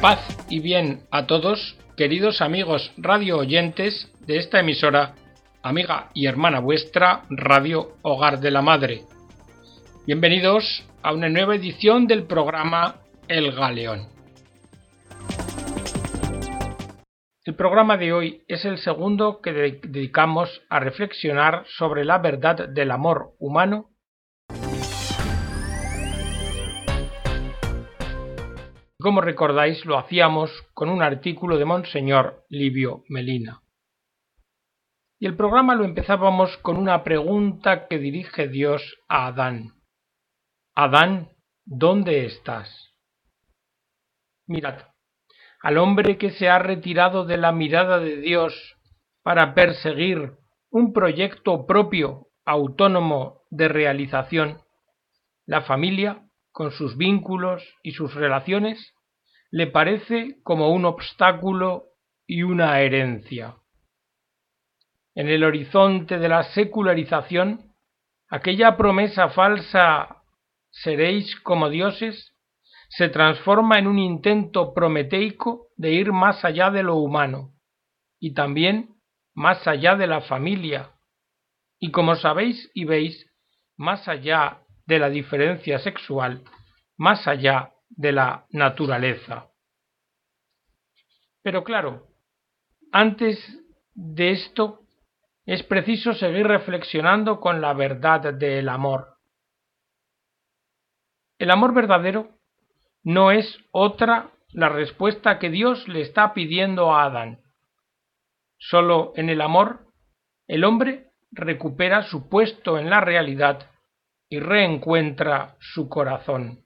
Paz y bien a todos, queridos amigos radio oyentes de esta emisora, amiga y hermana vuestra, Radio Hogar de la Madre. Bienvenidos a una nueva edición del programa El Galeón. El programa de hoy es el segundo que dedicamos a reflexionar sobre la verdad del amor humano Como recordáis, lo hacíamos con un artículo de Monseñor Livio Melina. Y el programa lo empezábamos con una pregunta que dirige Dios a Adán. Adán, ¿dónde estás? Mirad, al hombre que se ha retirado de la mirada de Dios para perseguir un proyecto propio, autónomo de realización, la familia con sus vínculos y sus relaciones, le parece como un obstáculo y una herencia. En el horizonte de la secularización, aquella promesa falsa seréis como dioses se transforma en un intento prometeico de ir más allá de lo humano y también más allá de la familia y como sabéis y veis más allá de la diferencia sexual más allá de la naturaleza. Pero claro, antes de esto es preciso seguir reflexionando con la verdad del amor. El amor verdadero no es otra la respuesta que Dios le está pidiendo a Adán. Solo en el amor el hombre recupera su puesto en la realidad y reencuentra su corazón.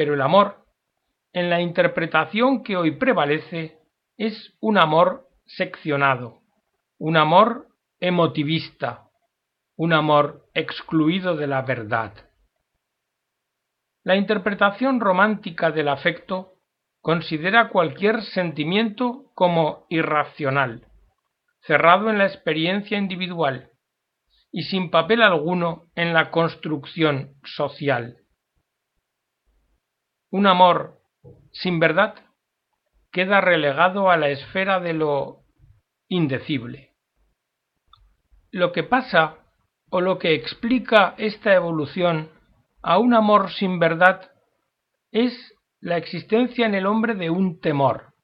Pero el amor, en la interpretación que hoy prevalece, es un amor seccionado, un amor emotivista, un amor excluido de la verdad. La interpretación romántica del afecto considera cualquier sentimiento como irracional, cerrado en la experiencia individual, y sin papel alguno en la construcción social. Un amor sin verdad queda relegado a la esfera de lo indecible. Lo que pasa o lo que explica esta evolución a un amor sin verdad es la existencia en el hombre de un temor,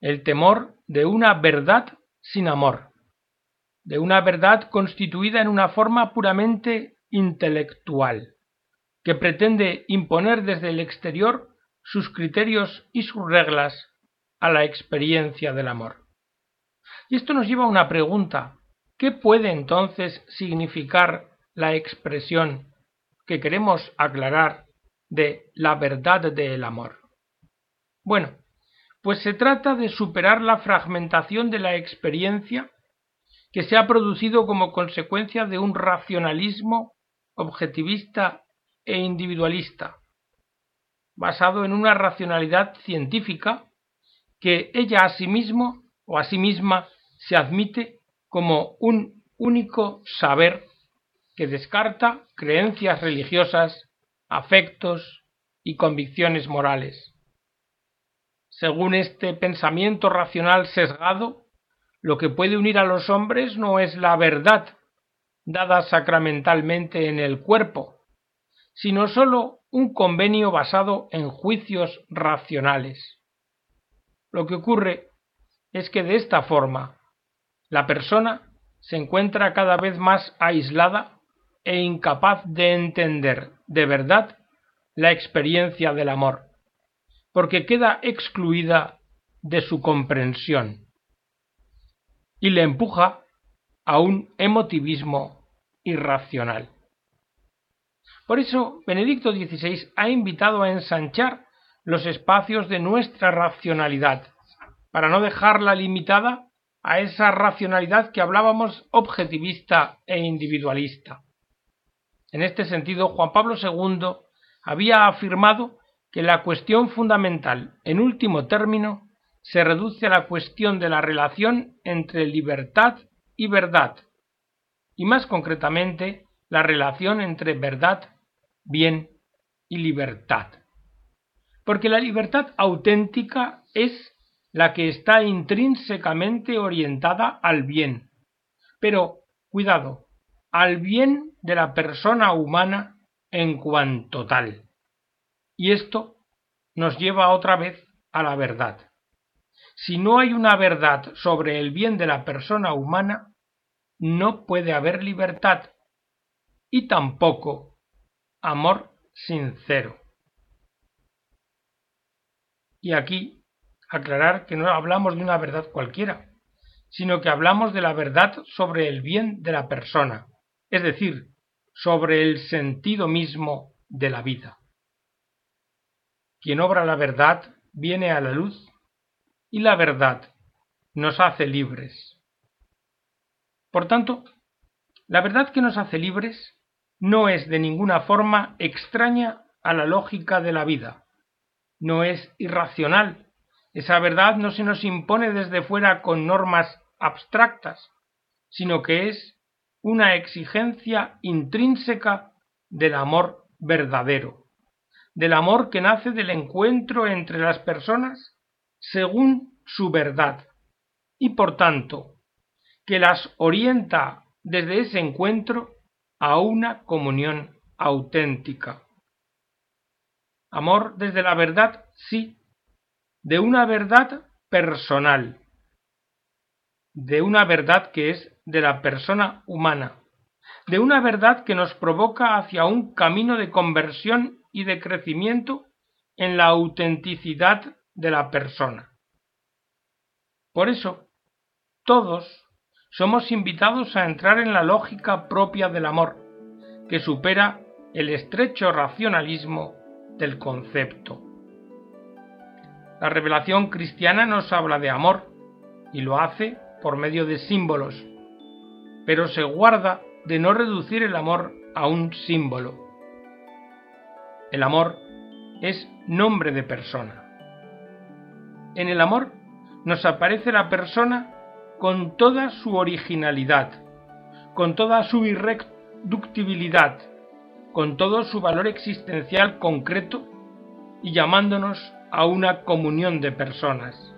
el temor de una verdad sin amor de una verdad constituida en una forma puramente intelectual, que pretende imponer desde el exterior sus criterios y sus reglas a la experiencia del amor. Y esto nos lleva a una pregunta. ¿Qué puede entonces significar la expresión que queremos aclarar de la verdad del amor? Bueno, pues se trata de superar la fragmentación de la experiencia que se ha producido como consecuencia de un racionalismo objetivista e individualista, basado en una racionalidad científica que ella a sí mismo o a sí misma se admite como un único saber que descarta creencias religiosas, afectos y convicciones morales. Según este pensamiento racional sesgado, lo que puede unir a los hombres no es la verdad dada sacramentalmente en el cuerpo, sino sólo un convenio basado en juicios racionales. Lo que ocurre es que de esta forma la persona se encuentra cada vez más aislada e incapaz de entender de verdad la experiencia del amor, porque queda excluida de su comprensión y le empuja a un emotivismo irracional. Por eso, Benedicto XVI ha invitado a ensanchar los espacios de nuestra racionalidad, para no dejarla limitada a esa racionalidad que hablábamos objetivista e individualista. En este sentido, Juan Pablo II había afirmado que la cuestión fundamental, en último término, se reduce a la cuestión de la relación entre libertad y verdad, y más concretamente la relación entre verdad, bien y libertad. Porque la libertad auténtica es la que está intrínsecamente orientada al bien. Pero, cuidado, al bien de la persona humana en cuanto tal. Y esto nos lleva otra vez a la verdad. Si no hay una verdad sobre el bien de la persona humana, no puede haber libertad y tampoco amor sincero. Y aquí aclarar que no hablamos de una verdad cualquiera, sino que hablamos de la verdad sobre el bien de la persona, es decir, sobre el sentido mismo de la vida. Quien obra la verdad viene a la luz y la verdad nos hace libres. Por tanto, la verdad que nos hace libres no es de ninguna forma extraña a la lógica de la vida, no es irracional, esa verdad no se nos impone desde fuera con normas abstractas, sino que es una exigencia intrínseca del amor verdadero, del amor que nace del encuentro entre las personas según su verdad, y por tanto, que las orienta desde ese encuentro a una comunión auténtica. Amor desde la verdad, sí, de una verdad personal, de una verdad que es de la persona humana, de una verdad que nos provoca hacia un camino de conversión y de crecimiento en la autenticidad de la persona. Por eso, todos somos invitados a entrar en la lógica propia del amor, que supera el estrecho racionalismo del concepto. La revelación cristiana nos habla de amor y lo hace por medio de símbolos, pero se guarda de no reducir el amor a un símbolo. El amor es nombre de persona. En el amor nos aparece la persona con toda su originalidad, con toda su irreductibilidad, con todo su valor existencial concreto y llamándonos a una comunión de personas.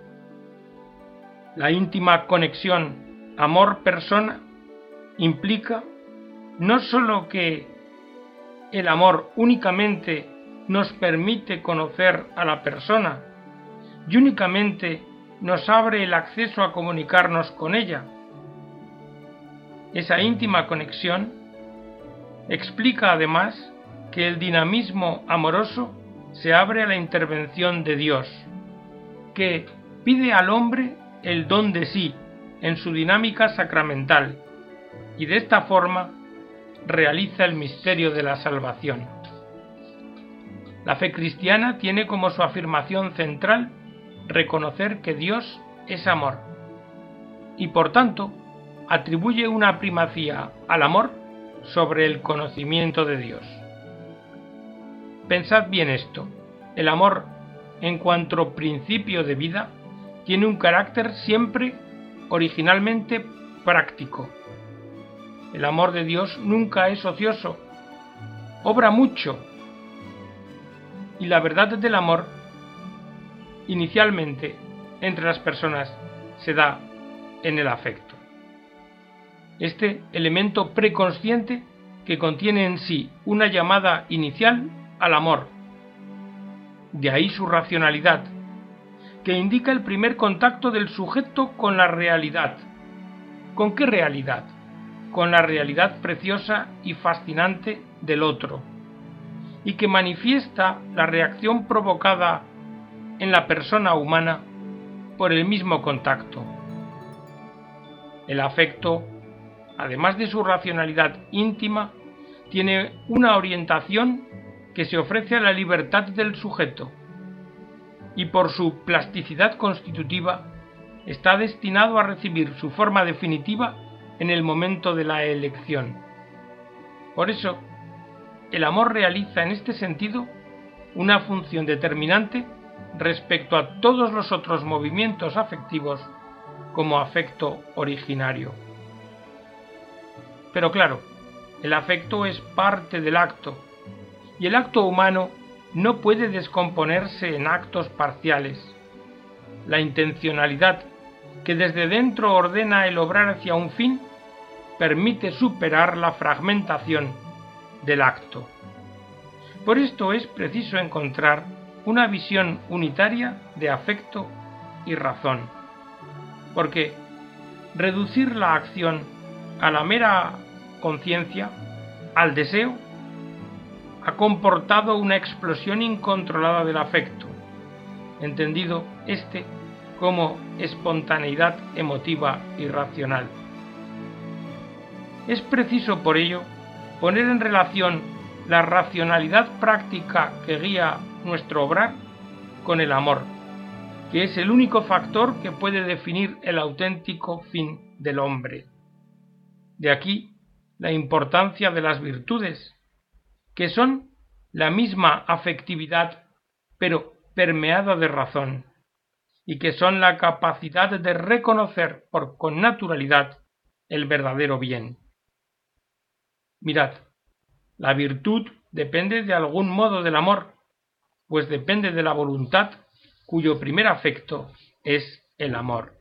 La íntima conexión amor-persona implica no sólo que el amor únicamente nos permite conocer a la persona y únicamente nos abre el acceso a comunicarnos con ella. Esa íntima conexión explica además que el dinamismo amoroso se abre a la intervención de Dios, que pide al hombre el don de sí en su dinámica sacramental y de esta forma realiza el misterio de la salvación. La fe cristiana tiene como su afirmación central reconocer que Dios es amor y por tanto atribuye una primacía al amor sobre el conocimiento de Dios. Pensad bien esto, el amor en cuanto principio de vida tiene un carácter siempre originalmente práctico. El amor de Dios nunca es ocioso, obra mucho y la verdad del amor inicialmente entre las personas se da en el afecto. Este elemento preconsciente que contiene en sí una llamada inicial al amor. De ahí su racionalidad, que indica el primer contacto del sujeto con la realidad. ¿Con qué realidad? Con la realidad preciosa y fascinante del otro, y que manifiesta la reacción provocada en la persona humana por el mismo contacto. El afecto, además de su racionalidad íntima, tiene una orientación que se ofrece a la libertad del sujeto y por su plasticidad constitutiva está destinado a recibir su forma definitiva en el momento de la elección. Por eso, el amor realiza en este sentido una función determinante respecto a todos los otros movimientos afectivos como afecto originario. Pero claro, el afecto es parte del acto, y el acto humano no puede descomponerse en actos parciales. La intencionalidad que desde dentro ordena el obrar hacia un fin permite superar la fragmentación del acto. Por esto es preciso encontrar una visión unitaria de afecto y razón, porque reducir la acción a la mera conciencia, al deseo, ha comportado una explosión incontrolada del afecto, entendido este como espontaneidad emotiva y racional. Es preciso por ello poner en relación la racionalidad práctica que guía nuestro obrar con el amor, que es el único factor que puede definir el auténtico fin del hombre. De aquí la importancia de las virtudes, que son la misma afectividad, pero permeada de razón, y que son la capacidad de reconocer por connaturalidad el verdadero bien. Mirad, la virtud depende de algún modo del amor, pues depende de la voluntad cuyo primer afecto es el amor.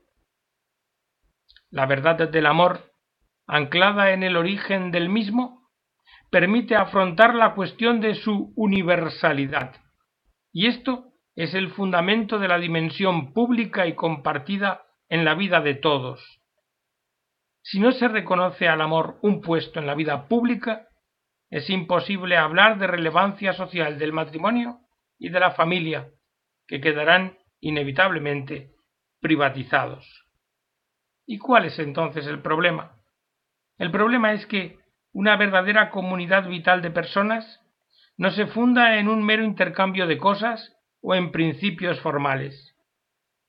La verdad del amor, anclada en el origen del mismo, permite afrontar la cuestión de su universalidad, y esto es el fundamento de la dimensión pública y compartida en la vida de todos. Si no se reconoce al amor un puesto en la vida pública, es imposible hablar de relevancia social del matrimonio y de la familia, que quedarán inevitablemente privatizados. ¿Y cuál es entonces el problema? El problema es que una verdadera comunidad vital de personas no se funda en un mero intercambio de cosas o en principios formales.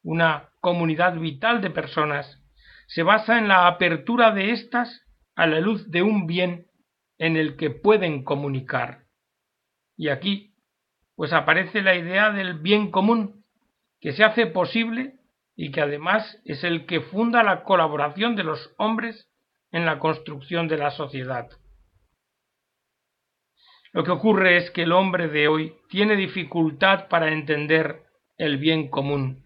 Una comunidad vital de personas se basa en la apertura de éstas a la luz de un bien en el que pueden comunicar. Y aquí, pues aparece la idea del bien común, que se hace posible y que además es el que funda la colaboración de los hombres en la construcción de la sociedad. Lo que ocurre es que el hombre de hoy tiene dificultad para entender el bien común,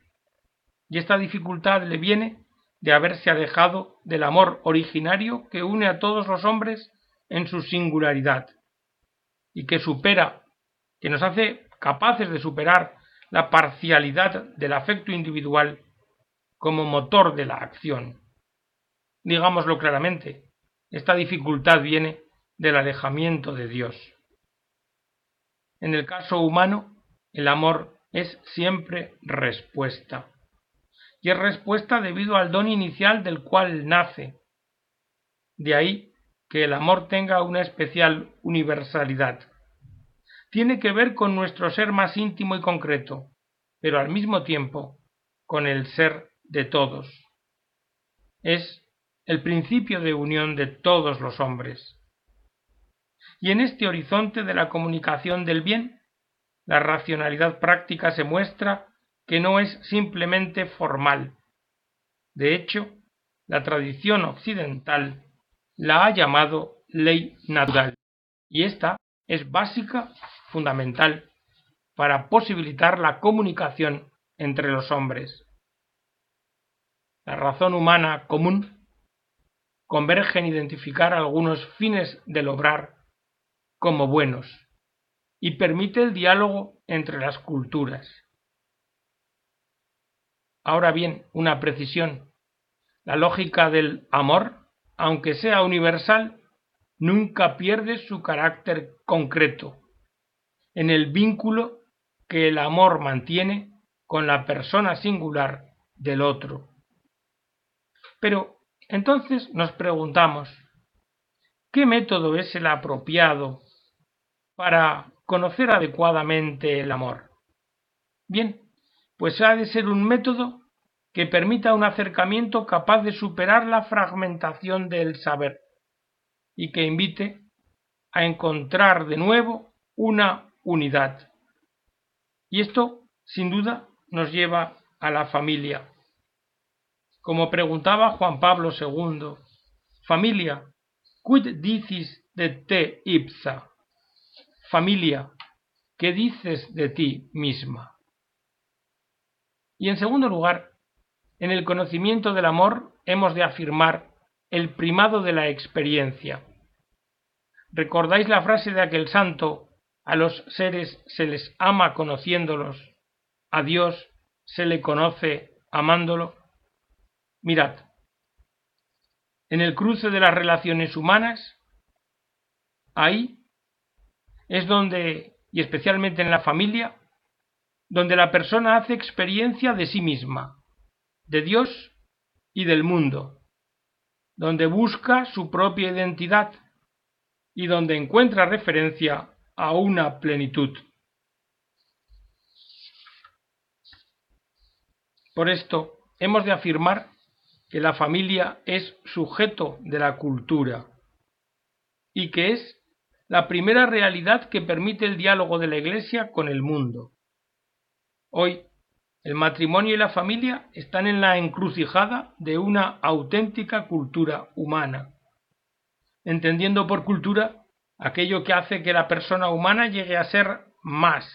y esta dificultad le viene de haberse alejado del amor originario que une a todos los hombres en su singularidad y que supera, que nos hace capaces de superar la parcialidad del afecto individual como motor de la acción. Digámoslo claramente, esta dificultad viene del alejamiento de Dios. En el caso humano, el amor es siempre respuesta. Y es respuesta debido al don inicial del cual nace. De ahí que el amor tenga una especial universalidad. Tiene que ver con nuestro ser más íntimo y concreto, pero al mismo tiempo con el ser de todos. Es el principio de unión de todos los hombres. Y en este horizonte de la comunicación del bien, la racionalidad práctica se muestra que no es simplemente formal. De hecho, la tradición occidental la ha llamado ley natural y esta es básica, fundamental, para posibilitar la comunicación entre los hombres. La razón humana común converge en identificar algunos fines del obrar como buenos y permite el diálogo entre las culturas. Ahora bien, una precisión. La lógica del amor aunque sea universal, nunca pierde su carácter concreto, en el vínculo que el amor mantiene con la persona singular del otro. Pero entonces nos preguntamos, ¿qué método es el apropiado para conocer adecuadamente el amor? Bien, pues ha de ser un método que permita un acercamiento capaz de superar la fragmentación del saber y que invite a encontrar de nuevo una unidad. Y esto, sin duda, nos lleva a la familia. Como preguntaba Juan Pablo II, familia, quid dicis de te ipsa? Familia, ¿qué dices de ti misma? Y en segundo lugar, en el conocimiento del amor hemos de afirmar el primado de la experiencia. ¿Recordáis la frase de aquel santo? A los seres se les ama conociéndolos, a Dios se le conoce amándolo. Mirad, en el cruce de las relaciones humanas, ahí es donde, y especialmente en la familia, donde la persona hace experiencia de sí misma, de Dios y del mundo, donde busca su propia identidad y donde encuentra referencia a una plenitud. Por esto, hemos de afirmar que la familia es sujeto de la cultura y que es la primera realidad que permite el diálogo de la Iglesia con el mundo. Hoy, el matrimonio y la familia están en la encrucijada de una auténtica cultura humana, entendiendo por cultura aquello que hace que la persona humana llegue a ser más,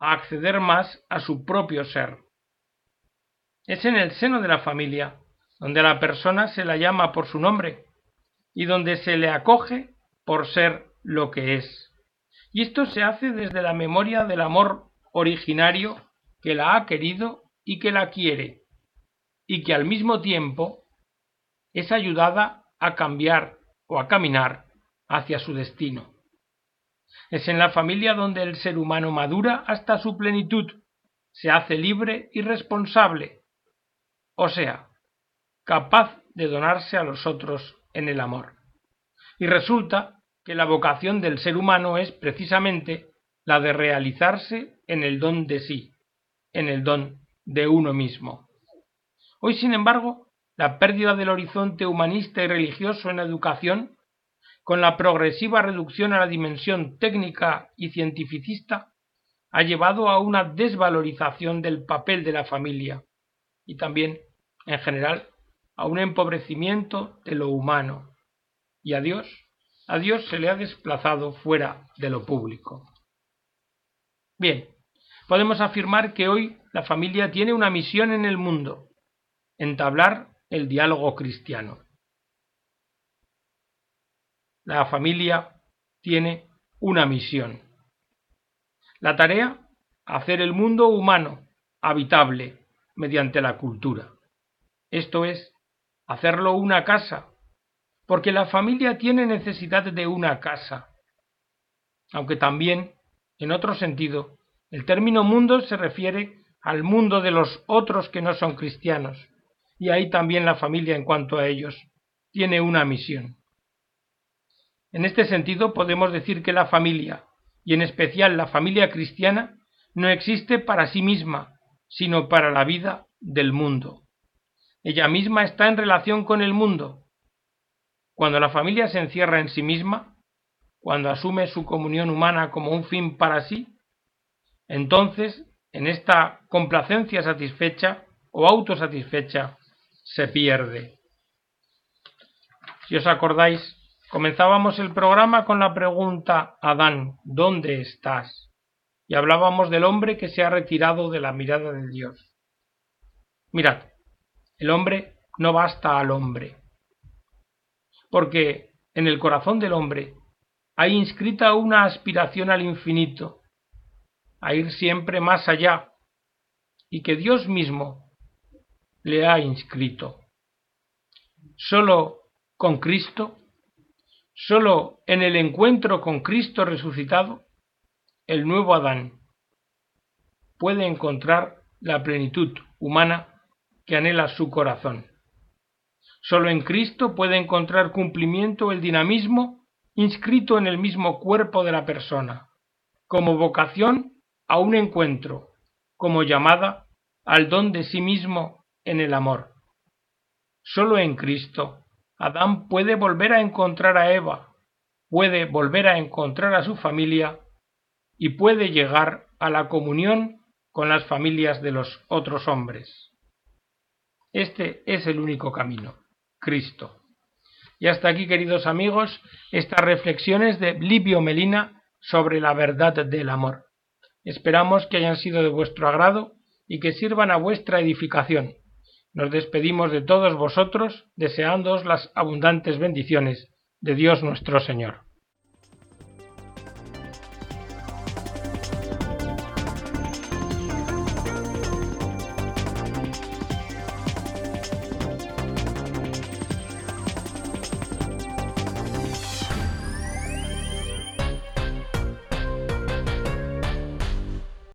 a acceder más a su propio ser. Es en el seno de la familia donde la persona se la llama por su nombre y donde se le acoge por ser lo que es. Y esto se hace desde la memoria del amor originario que la ha querido y que la quiere, y que al mismo tiempo es ayudada a cambiar o a caminar hacia su destino. Es en la familia donde el ser humano madura hasta su plenitud, se hace libre y responsable, o sea, capaz de donarse a los otros en el amor. Y resulta que la vocación del ser humano es precisamente la de realizarse en el don de sí, en el don de uno mismo. Hoy, sin embargo, la pérdida del horizonte humanista y religioso en la educación, con la progresiva reducción a la dimensión técnica y cientificista, ha llevado a una desvalorización del papel de la familia y también, en general, a un empobrecimiento de lo humano. Y a Dios a Dios se le ha desplazado fuera de lo público. Bien, podemos afirmar que hoy la familia tiene una misión en el mundo, entablar el diálogo cristiano. La familia tiene una misión. La tarea, hacer el mundo humano habitable mediante la cultura. Esto es, hacerlo una casa porque la familia tiene necesidad de una casa. Aunque también, en otro sentido, el término mundo se refiere al mundo de los otros que no son cristianos, y ahí también la familia en cuanto a ellos tiene una misión. En este sentido podemos decir que la familia, y en especial la familia cristiana, no existe para sí misma, sino para la vida del mundo. Ella misma está en relación con el mundo, cuando la familia se encierra en sí misma, cuando asume su comunión humana como un fin para sí, entonces en esta complacencia satisfecha o autosatisfecha se pierde. Si os acordáis, comenzábamos el programa con la pregunta Adán, ¿dónde estás? Y hablábamos del hombre que se ha retirado de la mirada de Dios. Mirad, el hombre no basta al hombre, porque en el corazón del hombre hay inscrita una aspiración al infinito, a ir siempre más allá, y que Dios mismo le ha inscrito. Solo con Cristo, solo en el encuentro con Cristo resucitado, el nuevo Adán puede encontrar la plenitud humana que anhela su corazón. Solo en Cristo puede encontrar cumplimiento el dinamismo inscrito en el mismo cuerpo de la persona, como vocación a un encuentro, como llamada al don de sí mismo en el amor. Solo en Cristo Adán puede volver a encontrar a Eva, puede volver a encontrar a su familia y puede llegar a la comunión con las familias de los otros hombres. Este es el único camino. Cristo. Y hasta aquí, queridos amigos, estas reflexiones de Livio Melina sobre la verdad del amor. Esperamos que hayan sido de vuestro agrado y que sirvan a vuestra edificación. Nos despedimos de todos vosotros, deseándoos las abundantes bendiciones de Dios nuestro Señor.